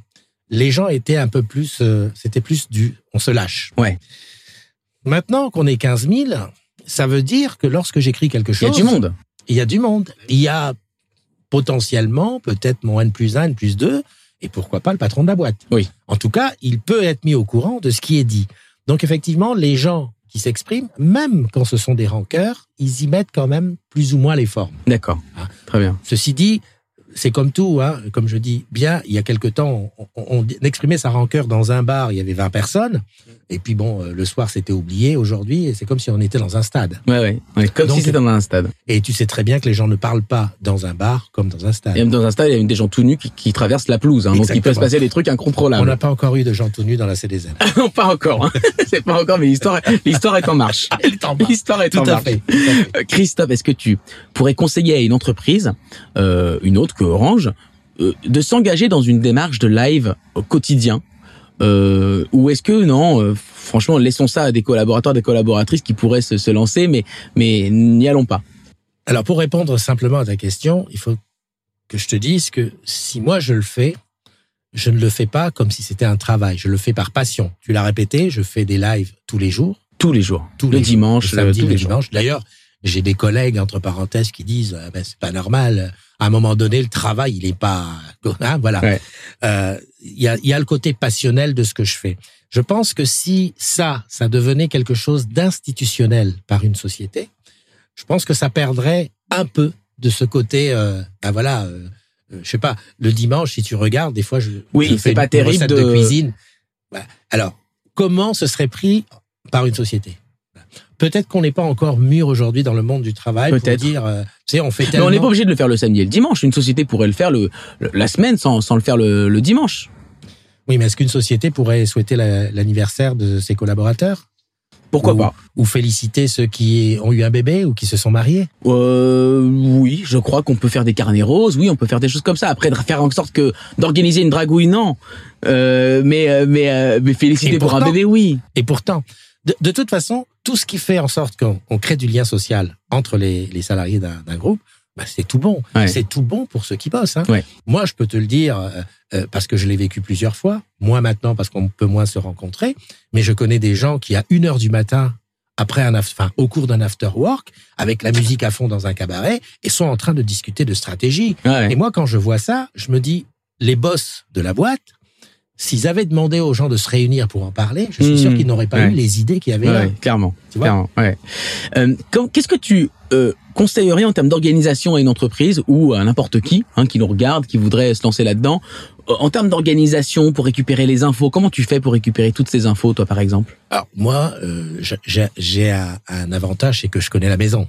les gens étaient un peu plus, euh, c'était plus du, on se lâche. Ouais. Maintenant qu'on est 15 000, ça veut dire que lorsque j'écris quelque Il y chose, a du monde. il y a du monde. Il y a potentiellement peut-être mon N plus 1, N plus 2, et pourquoi pas le patron de la boîte. Oui. En tout cas, il peut être mis au courant de ce qui est dit. Donc effectivement, les gens qui s'expriment, même quand ce sont des rancœurs, ils y mettent quand même plus ou moins les formes. D'accord. Ah. Très bien. Ceci dit, c'est comme tout, hein, comme je dis bien, il y a quelque temps, on, on, on exprimait sa rancœur dans un bar, il y avait 20 personnes, et puis bon, euh, le soir c'était oublié, aujourd'hui, c'est comme si on était dans un stade. Ouais, ouais, ouais, comme Donc- si c'était dans un stade. Et tu sais très bien que les gens ne parlent pas dans un bar comme dans un stade. Et même dans un stade, il y a des gens tout nus qui, qui traversent la pelouse, hein, donc il peut se passer des trucs On incontrôlables. n'a pas encore eu de gens tout nus dans la CDZ. Non, pas encore. hein. c'est pas encore, mais l'histoire, l'histoire est en marche. Elle est en bas. L'histoire est Tout en à marche. fait. tout à fait. Euh, Christophe, est-ce que tu pourrais conseiller à une entreprise, euh, une autre que Orange, euh, de s'engager dans une démarche de live au quotidien euh, Ou est-ce que non euh, Franchement, laissons ça à des collaborateurs, des collaboratrices qui pourraient se, se lancer, mais mais n'y allons pas. Alors pour répondre simplement à ta question, il faut que je te dise que si moi je le fais, je ne le fais pas comme si c'était un travail. Je le fais par passion. Tu l'as répété, je fais des lives tous les jours. Tous les jours, Tous le les jours. dimanche, le samedi, tous le les jours. dimanche. D'ailleurs, j'ai des collègues entre parenthèses qui disent euh, ben, c'est pas normal. À un moment donné, le travail, il est pas hein, voilà. Ouais. Euh, Il y a y a le côté passionnel de ce que je fais. Je pense que si ça, ça devenait quelque chose d'institutionnel par une société, je pense que ça perdrait un peu de ce côté. Euh, ben voilà. Euh, euh, je sais pas. Le dimanche, si tu regardes, des fois, je, Oui, je fais pas une terrible recette de- de cuisine. Voilà. Alors, comment ce serait pris par une société? Peut-être qu'on n'est pas encore mûr aujourd'hui dans le monde du travail pour Peut-être. dire, euh, tu sais, on fait Mais on n'est pas obligé de le faire le samedi et le dimanche. Une société pourrait le faire le, le- la semaine sans, sans le faire le, le dimanche. Oui, mais est-ce qu'une société pourrait souhaiter la- l'anniversaire de ses collaborateurs? Pourquoi Ou- pas? Ou féliciter ceux qui ont eu un bébé ou qui se sont mariés? Euh, oui, je crois qu'on peut faire des carnets roses. Oui, on peut faire des choses comme ça. Après, de faire en sorte que d'organiser une dragouille, non. Euh, mais euh, mais euh, mais féliciter pour un bébé, oui. Et pourtant, de, de toute façon, tout ce qui fait en sorte qu'on on crée du lien social entre les, les salariés d'un groupe, bah, c'est tout bon. Ouais. C'est tout bon pour ceux qui bossent. Hein. Ouais. Moi, je peux te le dire euh, euh, parce que je l'ai vécu plusieurs fois. Moi maintenant parce qu'on peut moins se rencontrer. Mais je connais des gens qui à une heure du matin, après un, enfin, au cours d'un after work, avec la musique à fond dans un cabaret, et sont en train de discuter de stratégie. Ouais. Et moi, quand je vois ça, je me dis, les boss de la boîte, s'ils avaient demandé aux gens de se réunir pour en parler, je suis Mmh, sûr qu'ils n'auraient pas ouais. eu les idées qu'il y avait là. Ouais, clairement. Tu vois clairement, ouais. Euh, Qu'est-ce que tu euh, conseillerais en termes d'organisation à une entreprise ou à n'importe qui hein, qui nous regarde, qui voudrait se lancer là-dedans Euh, En termes d'organisation pour récupérer les infos, comment tu fais pour récupérer toutes ces infos, toi, par exemple? Alors, moi, euh, j'ai- un, un avantage, c'est que je connais la maison.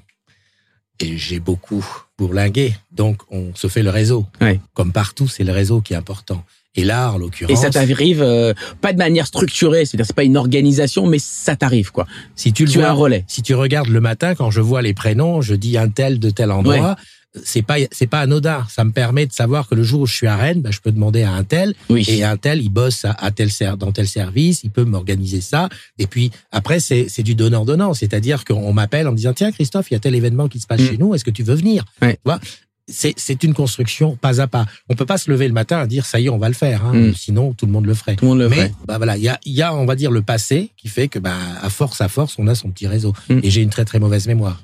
Et j'ai beaucoup bourlingué. Donc, on se fait le réseau. Ouais. Comme partout, c'est le réseau qui est important. Et là, en Et l'occurrence, ça t'arrive euh, pas de manière structurée, c'est-à-dire c'est pas une organisation, mais ça t'arrive quoi. si tu le Tu as un vois, relais. si tu regardes le matin, quand je vois les prénoms, je dis un tel de tel endroit. C'est pas c'est pas anodin. Ça me permet de savoir que le jour où je suis à Rennes, bah, je peux demander à un tel Oui. et un tel, il bosse à, à tel ser- dans tel service, il peut m'organiser ça. Et puis après, c'est c'est du donnant donnant, c'est-à-dire qu'on m'appelle en me disant tiens Christophe, il y a tel événement qui se passe Mm. chez nous, est-ce que tu veux venir? Ouais. Tu vois c'est c'est une construction pas à pas. On peut pas se lever le matin et dire ça y est, on va le faire. Hein, Mm. Sinon, tout le monde le ferait. Tout le monde le Mais fait. bah voilà, il y a, il y a, on va dire, le passé qui fait que bah à force, à force, on a son petit réseau. Mm. Et j'ai une très très mauvaise mémoire.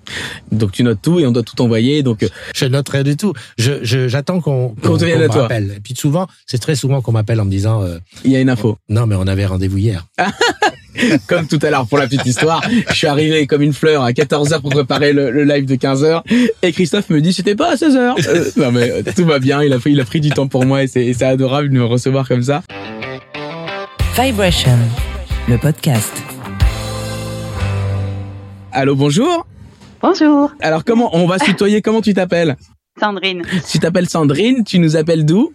Donc tu notes tout et on doit tout envoyer. Donc euh, Je note rien du tout. Je j'attends qu'on Qu'on me rappelle. Et puis souvent, c'est très souvent qu'on m'appelle en me disant euh, il y a une info. non mais on avait rendez-vous hier. Comme tout à l'heure pour la petite histoire, je suis arrivé comme une fleur à 14h pour préparer le, le live de 15h et Christophe me dit c'était pas à 16h. Euh, non mais euh, tout va bien, il a, fait, il a pris du temps pour moi et c'est et c'est adorable de me recevoir comme ça. Vibration, le podcast. Allô, bonjour. Bonjour, Alors comment on va se tutoyer? Comment tu t'appelles? Sandrine Tu t'appelles Sandrine, tu nous appelles d'où?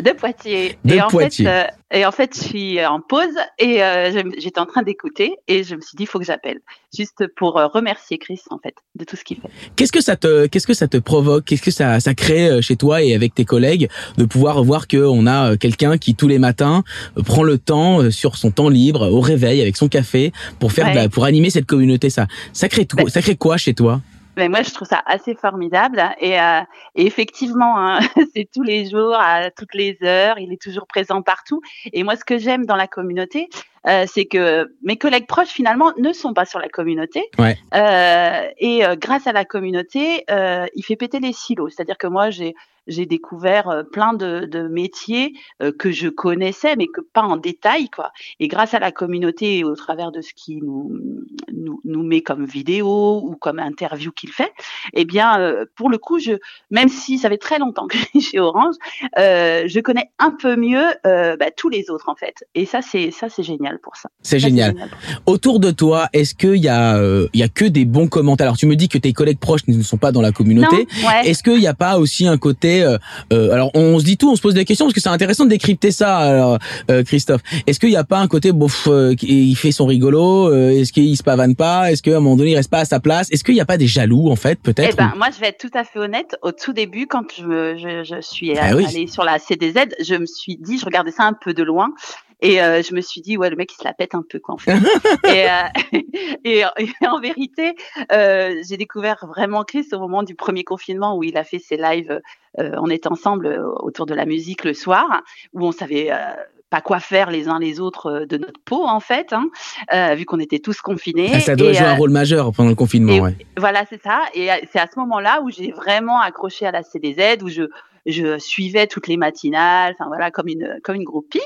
De Poitiers. De et en Poitiers. Fait, euh, et en fait, je suis en pause et euh, j'étais en train d'écouter et je me suis dit, il faut que j'appelle, juste pour euh, remercier Chris en fait de tout ce qu'il fait. Qu'est-ce que ça te qu'est-ce que ça te provoque? Qu'est-ce que ça ça crée euh, chez toi et avec tes collègues de pouvoir voir que on a euh, quelqu'un qui tous les matins euh, prend le temps euh, sur son temps libre au réveil avec son café pour faire pour animer cette communauté ça ça crée tout Ben- ça crée quoi chez toi? Mais moi, je trouve ça assez formidable hein, et, euh, et effectivement, hein, c'est tous les jours, à toutes les heures, il est toujours présent partout. Et moi, ce que j'aime dans la communauté, euh, c'est que mes collègues proches finalement ne sont pas sur la communauté. Ouais. Euh, et euh, grâce à la communauté, euh, il fait péter les silos. C'est-à-dire que moi, j'ai j'ai découvert euh, plein de, de métiers euh, que je connaissais, mais que pas en détail, quoi. Et grâce à la communauté et au travers de ce qu'il nous, nous, nous met comme vidéo ou comme interview qu'il fait, eh bien, euh, pour le coup, je, même si ça fait très longtemps que je suis chez Orange, euh, je connais un peu mieux euh, bah, tous les autres en fait. Et ça, c'est ça, c'est génial pour ça. C'est génial. Autour de toi, est-ce qu'il y a, euh, il y a que des bons commentaires? Alors tu me dis que tes collègues proches ne sont pas dans la communauté. Ouais. Est-ce qu'il n'y a pas aussi un côté euh, euh, Alors on se dit tout, on se pose des questions parce que c'est intéressant de décrypter ça, alors, euh, Christophe. Est-ce qu'il n'y a pas un côté bof, euh, il fait son rigolo euh, Est-ce qu'il se pavane pas? Est-ce qu'à un moment donné il reste pas à sa place? Est-ce qu'il n'y a pas des jaloux en fait, Eh peut-être ben, moi, je vais être tout à fait honnête. Au tout début, quand je, je, je suis Ah oui. allée sur la CDZ, je me suis dit, je regardais ça un peu de loin. Et euh, je me suis dit, ouais, le mec, il se la pète un peu, quoi, en fait. et, euh, et, et en vérité, euh, j'ai découvert vraiment Chris au moment du premier confinement où il a fait ses lives. euh, on était ensemble euh, autour de la musique le soir, où on savait euh, pas quoi faire les uns les autres euh, de notre peau, en fait, hein, euh, vu qu'on était tous confinés. Ah, Ça doit Et, jouer un euh, rôle majeur pendant le confinement. et- ouais. voilà, c'est ça. Et euh, c'est à ce moment-là où j'ai vraiment accroché à la CDZ, où je, je suivais toutes les matinales, enfin voilà, comme une, comme une groupie.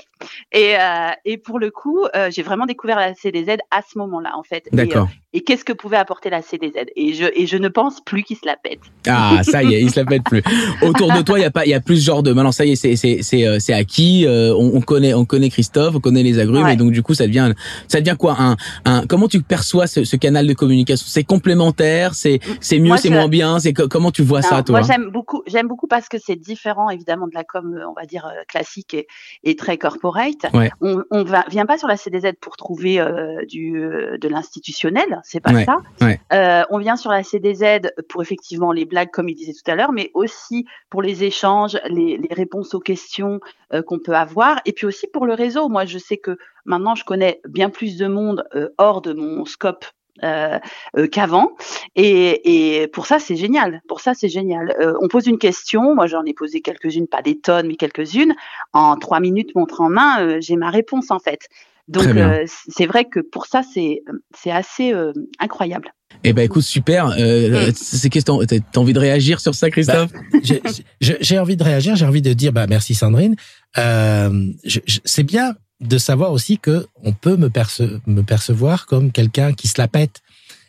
Et, euh, et pour le coup, euh, j'ai vraiment découvert la CDZ à ce moment-là, en fait. Et, D'accord. euh, Et, qu'est-ce que pouvait apporter la CDZ Et je, et je ne pense plus qu'il se la pète. Ah, ça y est, il se la pète plus. Autour de toi, il y a pas, il y a plus ce genre de. Maintenant, ça y est, c'est c'est c'est c'est acquis. on, on connaît on connaît Christophe, on connaît les agrumes, Ouais. et donc du coup, ça devient ça devient quoi? Un un. Comment tu perçois ce, ce canal de communication? C'est complémentaire, c'est c'est mieux, c'est je- moins bien? C'est co- comment tu vois ça, toi? Moi, j'aime beaucoup, j'aime beaucoup parce que c'est différent, évidemment, de la com, on va dire, classique et, et très corporate. Ouais. On, on va, vient pas sur la CDZ pour trouver euh, du, euh, de l'institutionnel, c'est pas Ouais, ça. ouais. Euh, on vient sur la CDZ pour effectivement les blagues, comme il disait tout à l'heure, mais aussi pour les échanges, les, les réponses aux questions euh, qu'on peut avoir, et puis aussi pour le réseau. Moi, je sais que maintenant, je connais bien plus de monde hors de mon scope euh, euh, qu'avant. Et, et pour ça, c'est génial. Pour ça, c'est génial. Euh, on pose une question. Moi, j'en ai posé quelques-unes, pas des tonnes, mais quelques-unes. En trois minutes, montre en main, euh, j'ai ma réponse en fait. Donc, euh, c'est vrai que pour ça, c'est c'est assez euh, incroyable. Eh ben, écoute, super. Euh, Mm. C'est qu'est-ce que t'as envie de réagir sur ça, Christophe? J'ai- j'ai envie de réagir, j'ai envie de dire bah merci Sandrine. Euh, c'est bien de savoir aussi que on peut me, perce- me percevoir comme quelqu'un qui se la pète.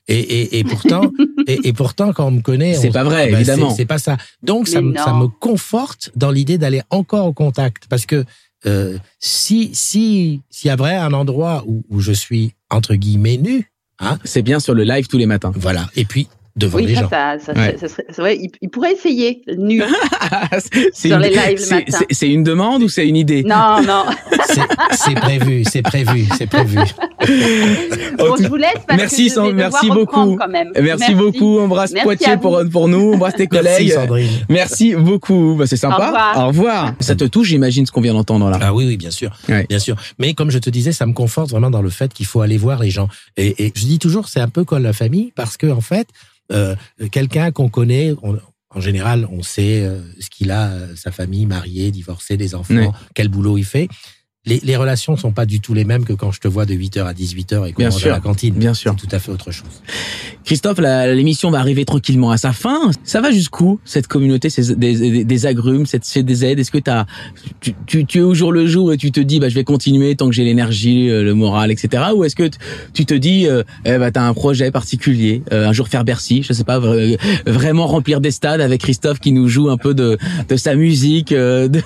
Et, et, et pourtant, et, et pourtant, quand on me connaît, C'est pas vrai, bah, évidemment. C'est pas ça. Donc ça, ça me conforte dans l'idée d'aller encore au contact, parce que euh, si si s'il y a vrai un endroit où, où je suis entre guillemets nu, hein, C'est bien sur le live tous les matins. voilà. Et puis devant Oui, les ça, gens. ça, ça, Ouais. ça serait, ça- ouais, il, il pourrait essayer nu. C'est Sur une- les lives le matin. c'est- une demande ou c'est une idée? Non, non. C'est prévu, c'est prévu, c'est prévu. Bon, je vous laisse parce Merci, que je vais merci beaucoup. Quand même. Merci, beaucoup. Embrasse Merci Poitiers pour, nous. Embrasse tes Merci collègues. Sandrine. Merci beaucoup. Bah, c'est sympa. Au revoir. revoir. Ça te touche, j'imagine, ce qu'on vient d'entendre là. Ah oui, oui, bien sûr, Ouais. bien sûr. Mais comme je te disais, ça me conforte vraiment dans le fait qu'il faut aller voir les gens. Et, et je dis toujours, c'est un peu comme la famille, parce que en fait, euh, quelqu'un qu'on connaît, on- en général, on sait euh, ce qu'il a, euh, sa famille, mariée, divorcée, des enfants, quel boulot il fait. Les, les relations sont pas du tout les mêmes que quand je te vois de 8h à 18h et qu'on mange à la cantine. Bien sûr. C'est tout à fait autre chose. Christophe, l'émission va arriver tranquillement à sa fin. Ça va jusqu'où cette communauté, ces, des, des, des agrumes, cette CDZ Est-ce que t'as, tu, tu, tu es au jour le jour et tu te dis, bah, je vais continuer tant que j'ai l'énergie, euh, le moral, etc. Ou est-ce que tu te dis, euh, eh, bah, t'as un projet particulier, euh, un jour faire Bercy, je sais pas, vra- vraiment remplir des stades avec Christophe qui nous joue un peu de, de sa musique. euh, de-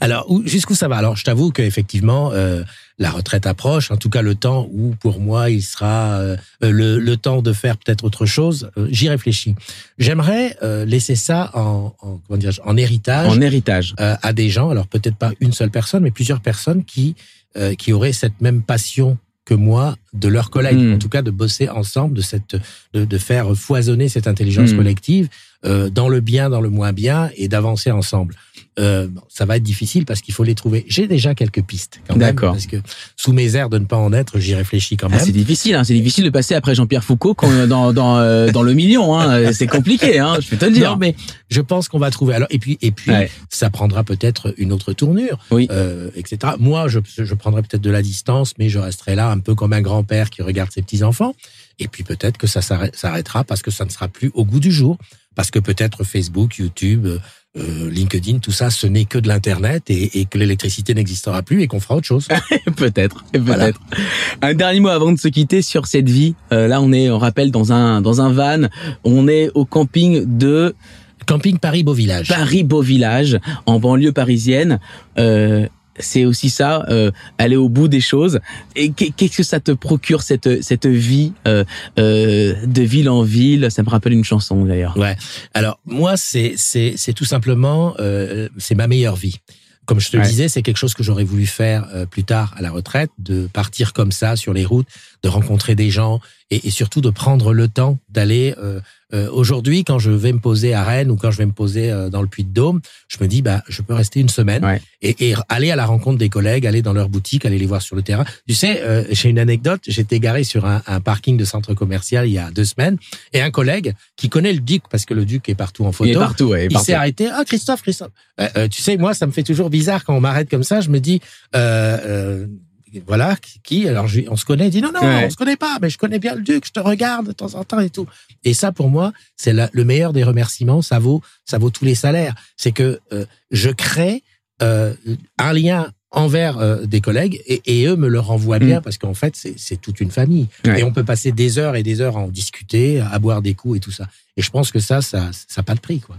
Alors, où- jusqu'où ça va? Alors, je t'avoue qu'effectivement, euh, la retraite approche. En tout cas, le temps où, pour moi, il sera euh, euh, le, le temps de faire peut-être autre chose. euh, J'y réfléchis. J'aimerais euh, laisser ça en, en, comment dirais-je, en héritage en héritage. euh, à des gens. Alors, peut-être pas une seule personne, mais plusieurs personnes qui euh, qui auraient cette même passion que moi de leurs collègues, Mm. en tout cas de bosser ensemble, de cette, de, de faire foisonner cette intelligence Mm. collective euh, dans le bien, dans le moins bien, et d'avancer ensemble. Euh, ça va être difficile parce qu'il faut les trouver. J'ai déjà quelques pistes quand même, D'accord. parce que sous mes airs de ne pas en être, j'y réfléchis quand Ah, même. c'est difficile, hein, c'est difficile de passer après Jean-Pierre Foucault dans, dans, euh, dans le million. Hein. C'est compliqué, hein, je peux te le dire. Non, mais je pense qu'on va trouver. Alors, et puis, et puis, Ouais. ça prendra peut-être une autre tournure, Oui. euh, etc. Moi, je, je prendrai peut-être de la distance, mais je resterai là un peu comme un grand-père qui regarde ses petits-enfants. Et puis peut-être que ça s'arrête- s'arrêtera parce que ça ne sera plus au goût du jour. Parce que peut-être Facebook, YouTube, euh, LinkedIn, tout ça, ce n'est que de l'Internet et, et que l'électricité n'existera plus et qu'on fera autre chose. peut-être, peut-être. Voilà. Un dernier mot avant de se quitter sur cette vie. Euh, là, on est, on rappelle, dans un dans un van. On est au camping de Camping Paris Beau Village. Paris Beau Village, en banlieue parisienne. Euh, c'est aussi ça, euh, aller au bout des choses. Et qu'est- qu'est-ce que ça te procure cette cette vie euh, euh, de ville en ville? Ça me rappelle une chanson d'ailleurs. Ouais. Alors moi, c'est c'est c'est tout simplement euh, c'est ma meilleure vie. Comme je te le disais, c'est quelque chose que j'aurais voulu faire euh, plus tard à la retraite, de partir comme ça sur les routes, de rencontrer des gens et, et surtout de prendre le temps d'aller. Euh, Aujourd'hui, quand je vais me poser à Rennes ou quand je vais me poser euh, dans le Puy-de-Dôme, je me dis bah je peux rester une semaine Ouais. et, et aller à la rencontre des collègues, aller dans leur boutique, aller les voir sur le terrain. Tu sais, euh, j'ai une anecdote. J'étais garé sur un, un parking de centre commercial il y a deux semaines et un collègue qui connaît le duc parce que le duc est partout en Il photo. est partout, ouais, il Il s'est arrêté. Ah, Christophe, Christophe. Euh, euh, tu sais, moi, ça me fait toujours bizarre quand on m'arrête comme ça. Je me dis, euh, euh, voilà, qui Alors, je- on se connaît. Il dit non, non, Ouais. on se connaît pas, mais je connais bien le duc. Je te regarde de temps en temps et tout. Et ça, pour moi, c'est le meilleur des remerciements. Ça vaut, ça vaut tous les salaires. C'est que euh, je crée euh, un lien envers euh, des collègues et, et eux me le renvoient bien parce qu'en fait c'est toute une famille Ouais. et on peut passer des heures et des heures à en discuter à boire des coups et tout ça et je pense que ça ça ça a pas de prix quoi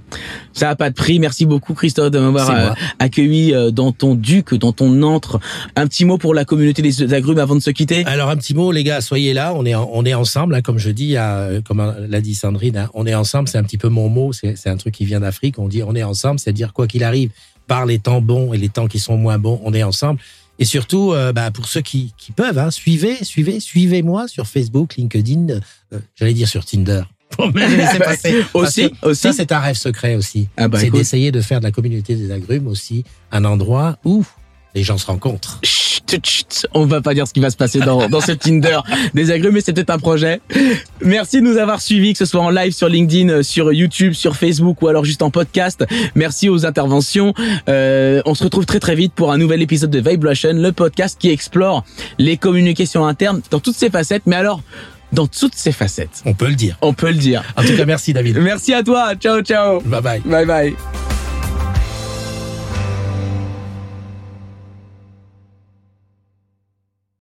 Ça a pas de prix. Merci beaucoup Christophe de m'avoir euh, accueilli euh, dans ton duc, dans ton antre. Un petit mot pour la communauté des agrumes avant de se quitter. Alors un petit mot, les gars, soyez là. On est on est ensemble, hein, comme je dis, à- comme l'a dit Sandrine. hein, on est ensemble. C'est un petit peu mon mot. C'est c'est un truc qui vient d'Afrique. On dit on est ensemble, c'est dire quoi qu'il arrive, par les temps bons et les temps qui sont moins bons, on est ensemble. Et surtout, euh, bah, pour ceux qui, qui peuvent, hein, suivez, suivez, suivez-moi sur Facebook, LinkedIn, euh, j'allais dire sur Tinder. Pour me laisser passer. Aussi, aussi. Ça, c'est un rêve secret aussi. Ah bah, c'est d'essayer de faire de la communauté des agrumes aussi un endroit où les gens se rencontrent. Chut, chut, on va pas dire ce qui va se passer dans, dans ce Tinder des agrumes, mais c'est peut-être un projet. Merci de nous avoir suivis, que ce soit en live sur LinkedIn, euh, sur YouTube, sur Facebook ou alors juste en podcast. Merci aux interventions. Euh, on se retrouve très très vite pour un nouvel épisode de Vibration, le podcast qui explore les communications internes dans toutes ses facettes, mais alors dans toutes ses facettes. On peut le dire. On peut le dire. En tout cas, merci David. Merci à toi. Ciao, ciao. Bye bye. Bye bye.